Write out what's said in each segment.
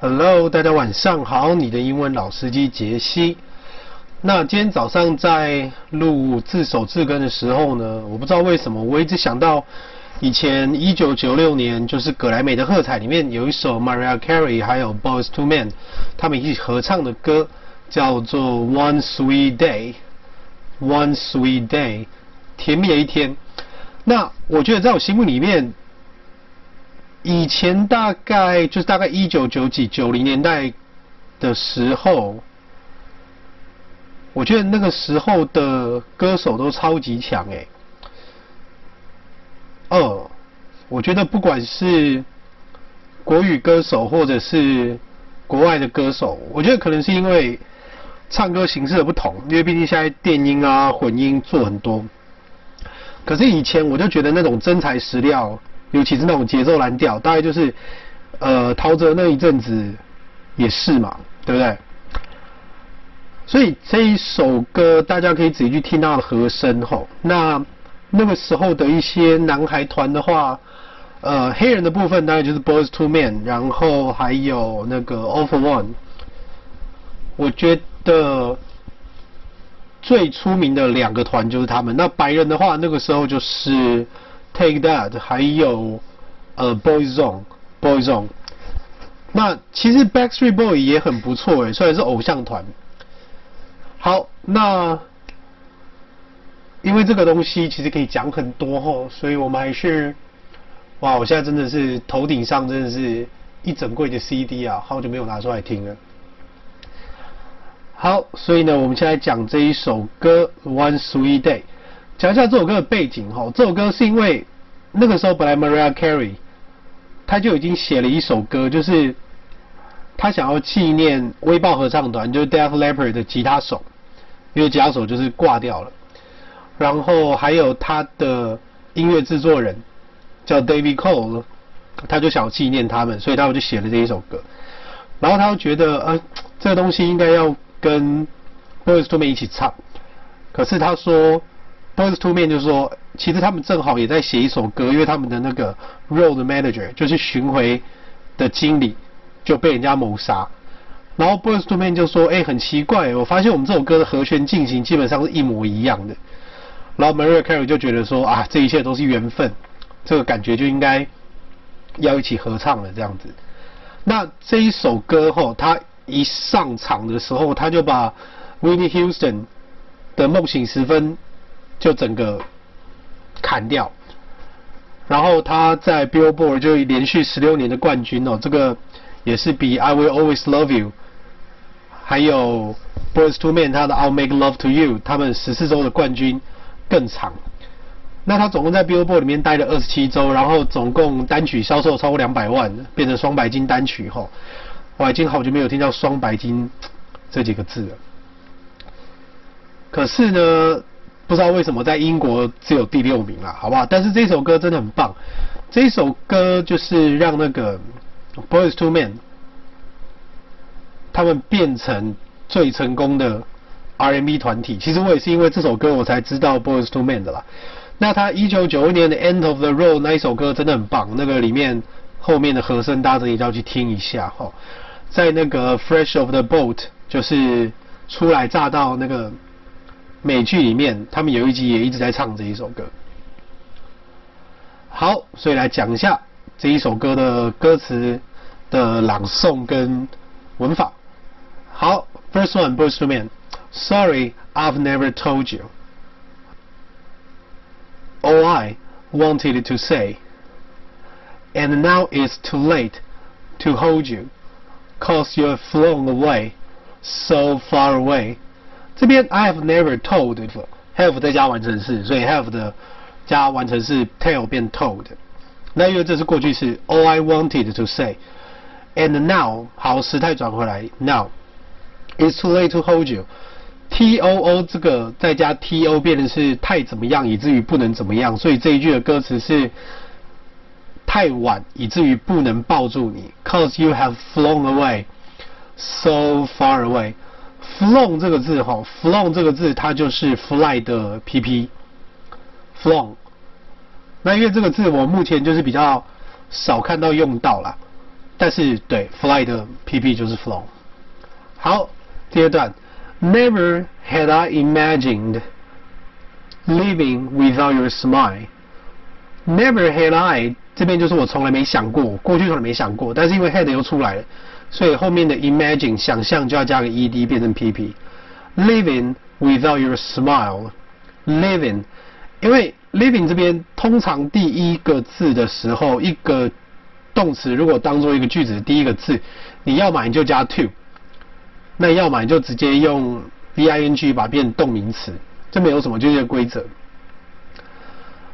Hello，大家晚上好，你的英文老司机杰西。那今天早上在录自首自根的时候呢，我不知道为什么，我一直想到以前一九九六年就是葛莱美的喝彩里面有一首 Mariah Carey 还有 Boyz II Men 他们一起合唱的歌，叫做 One Sweet Day，One Sweet Day，甜蜜的一天。那我觉得在我心目里面，以前大概就是大概一九九几九零年代的时候，我觉得那个时候的歌手都超级强诶。二，我觉得不管是国语歌手或者是国外的歌手，我觉得可能是因为唱歌形式的不同，因为毕竟现在电音啊混音做很多。可是以前我就觉得那种真材实料，尤其是那种节奏蓝调，大概就是，呃，陶喆那一阵子也是嘛，对不对？所以这一首歌大家可以仔细去听它的和声吼。那那个时候的一些男孩团的话，呃，黑人的部分大概就是 Boyz II Men，然后还有那个 All For One。我觉得。最出名的两个团就是他们。那白人的话，那个时候就是 Take That，还有呃 Boyzone，Boyzone。那其实 Backstreet Boy 也很不错诶，虽然是偶像团。好，那因为这个东西其实可以讲很多吼，所以我们还是哇，我现在真的是头顶上真的是一整柜的 CD 啊，好久没有拿出来听了。好，所以呢，我们现在讲这一首歌《One Sweet Day》，讲一下这首歌的背景哈。这首歌是因为那个时候本来 Mariah Carey 他就已经写了一首歌，就是他想要纪念威爆合唱团，就是 Def Leppard 的吉他手，因为吉他手就是挂掉了。然后还有他的音乐制作人叫 David Cole，他就想要纪念他们，所以他就写了这一首歌。然后他又觉得，呃，这个东西应该要。跟 Boyz II Men 一起唱，可是他说 Boyz II Men 就说，其实他们正好也在写一首歌，因为他们的那个 Road Manager 就是巡回的经理就被人家谋杀，然后 Boyz II Men 就说，哎、很奇怪，我发现我们这首歌的和弦进行基本上是一模一样的，然后 Mariah Carey 就觉得说，啊，这一切都是缘分，这个感觉就应该要一起合唱了这样子。那这一首歌后，他。一上场的时候，他就把 Whitney Houston 的《梦醒时分》就整个砍掉，然后他在 Billboard 就连续十六年的冠军哦，这个也是比 I Will Always Love You 还有 Boys to Men 他的 I'll Make Love to You 他们十四周的冠军更长。那他总共在 Billboard 里面待了二十七周，然后总共单曲销售超过两百万，变成双白金单曲后。我已经好久没有听到“双白金”这几个字了。可是呢，不知道为什么在英国只有第六名了，好不好？但是这首歌真的很棒。这首歌就是让那个 Boys to Men 他们变成最成功的 R&B 团体。其实我也是因为这首歌我才知道 Boys to Men 的啦。那他一九九一年的《End of the Road》那一首歌真的很棒，那个里面后面的和声，大家一定要去听一下哈。在那个 Fresh of the Boat，就是初来乍到那个美剧里面，他们有一集也一直在唱这一首歌。好，所以来讲一下这一首歌的歌词的朗诵跟文法。好，First one, Boyz II Men. Sorry, I've never told you all I wanted to say, and now it's too late to hold you. Cause you have flown away, so far away。 这边 I have never told have 再加完成式，所以 have 的加完成式 tell 变 told。那因为这是过去式，all I wanted to say。And now 好，时态转回来，now it's too late to hold you。T O O 这个再加 T O 变成是太怎么样，以至于不能怎么样，所以这一句的歌词是。太晚，以至于不能抱住你。Cause you have flown away, so far away. Flown 这个字哈，flown 这个字它就是 fly 的 PP。Flown。那因为这个字我目前就是比较少看到用到啦。但是对 fly 的 PP 就是 flown。好，第二段，Never had I imagined living without your smile。Never had I 这边就是我从来没想过，过去从来没想过，但是因为 had 又出来了，所以后面的 imagine 想象就要加个 ed 变成 pp。Living without your smile，living，因为 living 这边通常第一个字的时候，一个动词如果当做一个句子的第一个字，你要么你就加 to，那要么你就直接用 V-I-N-G 把它变动名词，这没有什么，就是规则。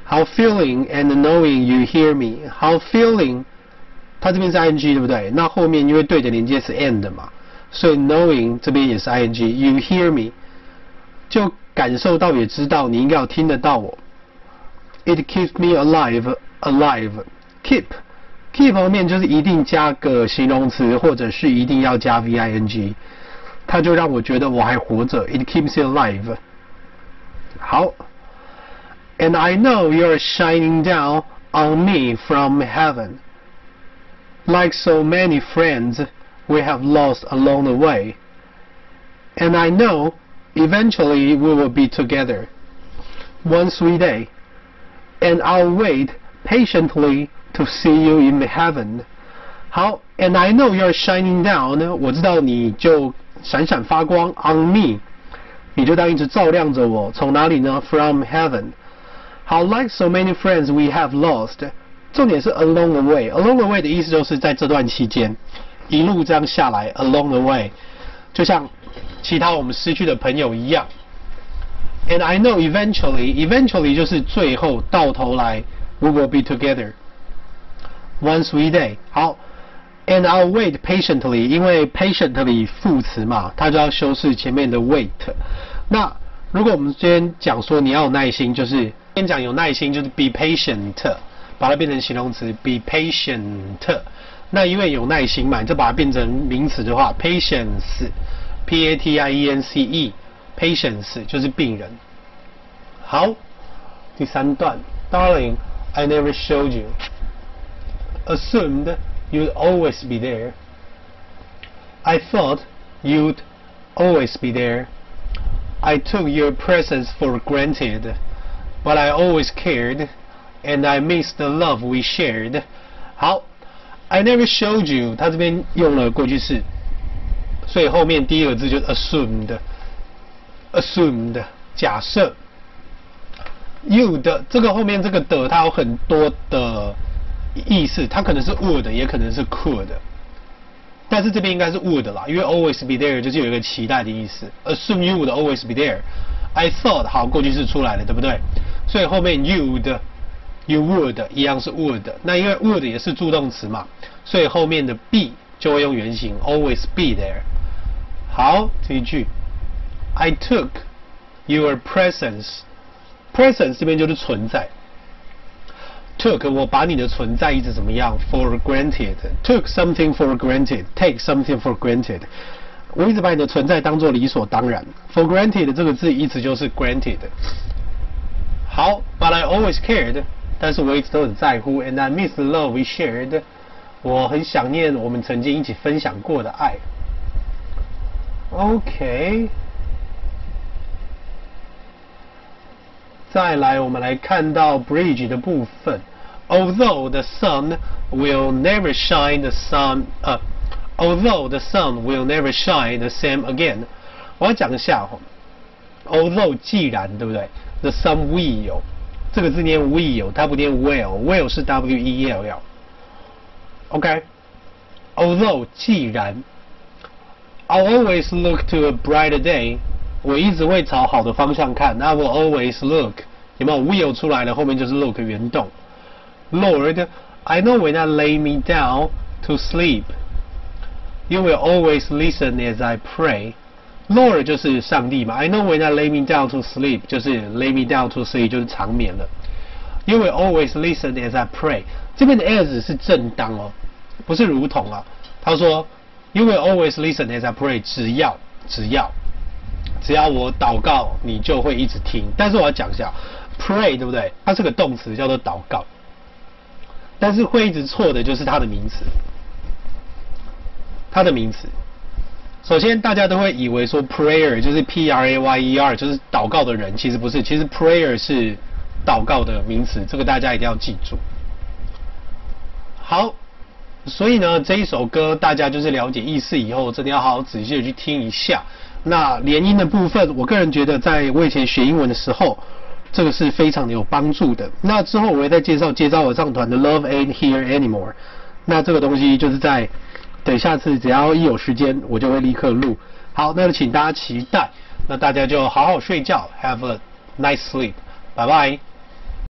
How feeling and knowing you hear me. How feeling，它这边是 ing 对不对？那后面因为对的连接是 and 嘛，所以 knowing 这边也是 ing。You hear me，就感受到也知道你应该要听得到我。It keeps me alive, alive. Keep, keep 后面就是一定加个形容词，或者是一定要加 v-i-n-g，它就让我觉得我还活着。It keeps you alive。好。And I know you're shining down on me from heaven. Like so many friends we have lost along the way. And I know eventually we will be together one sweet day. And I'll wait patiently to see you in heaven. 好，and I know you're shining down，我知道你就闪闪发光 on me，你就当一直照亮着我。从哪里呢？From heaven。好，like so many friends we have lost。 重点是 along the way。along the way 的意思就是在这段期间，一路这样下来，along the way，就像其他我们失去的朋友一样。And I know eventually，eventually 就是最后到头来，we will be together one sweet day。好，and I'll wait patiently，因为 patiently 副词嘛，它就要修饰前面的 wait。那如果我们今天讲说你要有耐心，就是。先讲有耐心，就是 be patient，把它变成形容词 be patient。那因为有耐心嘛，你就把它变成名词的话，patience，p a t i e n c e，patience 就是病人。好，第三段，Darling，I never showed you，assumed you'd always be there，I thought you'd always be there，I took your presence for granted。But I always cared, And I miss the love we shared. 好，I never showed you，它这边用了过去式，所以后面第一个字就是 assumed，assumed 假设。You 的这个后面这个的，它有很多的意思，它可能是 would，也可能是 could。但是这边应该是 would 啦，因为 always be there 就是有一个期待的意思。Assume you would always be there。I thought 好，过去式出来了，对不对？所以后面 you'd、you would 一样是 would，那因为 would 也是助动词嘛，所以后面的 be 就会用原形 always be there。好，这一句，I took your presence，presence 这边就是存在，took 我把你的存在一直怎么样？for granted，took something for granted，take something for granted。我一直把你的存在当做理所当然。For granted 这个字意思就是 granted。好，But I always cared， 但是我一直都很在乎。And I miss the love we shared，我很想念我们曾经一起分享过的爱。OK，再来我们来看到 bridge 的部分。Although the sun will never shine the sun，呃。Although the sun will never shine the same again，我要讲一下哈。Although 既然对不对？The sun will 这个字念 will，它不念 will，will 是 w e l l。OK。Although 既然，I'll always look to a brighter day，我一直会朝好的方向看。I will always look，有没有 will 出来了？后面就是 look 原动。Lord，I know when I lay me down to sleep。You will always listen as I pray. Lord 就是上帝嘛。I know when I lay me down to sleep，就是 lay me down to sleep 就是长眠了。You will always listen as I pray。这边的 as 是正当哦，不是如同啊。他说，You will always listen as I pray。只要只要只要我祷告，你就会一直听。但是我要讲一下，pray 对不对？它是个动词，叫做祷告。但是会一直错的就是它的名词。它的名词。首先，大家都会以为说 prayer 就是 P R A Y E R 就是祷告的人，其实不是，其实 prayer 是祷告的名词，这个大家一定要记住。好，所以呢，这一首歌大家就是了解意思以后，真的要好好仔细的去听一下。那连音的部分，我个人觉得，在我以前学英文的时候，这个是非常的有帮助的。那之后我会再介绍接招合唱团的 Love Ain't Here Anymore。那这个东西就是在。等下次只要一有时间，我就会立刻录。好，那就请大家期待。那大家就好好睡觉，Have a nice sleep，拜拜。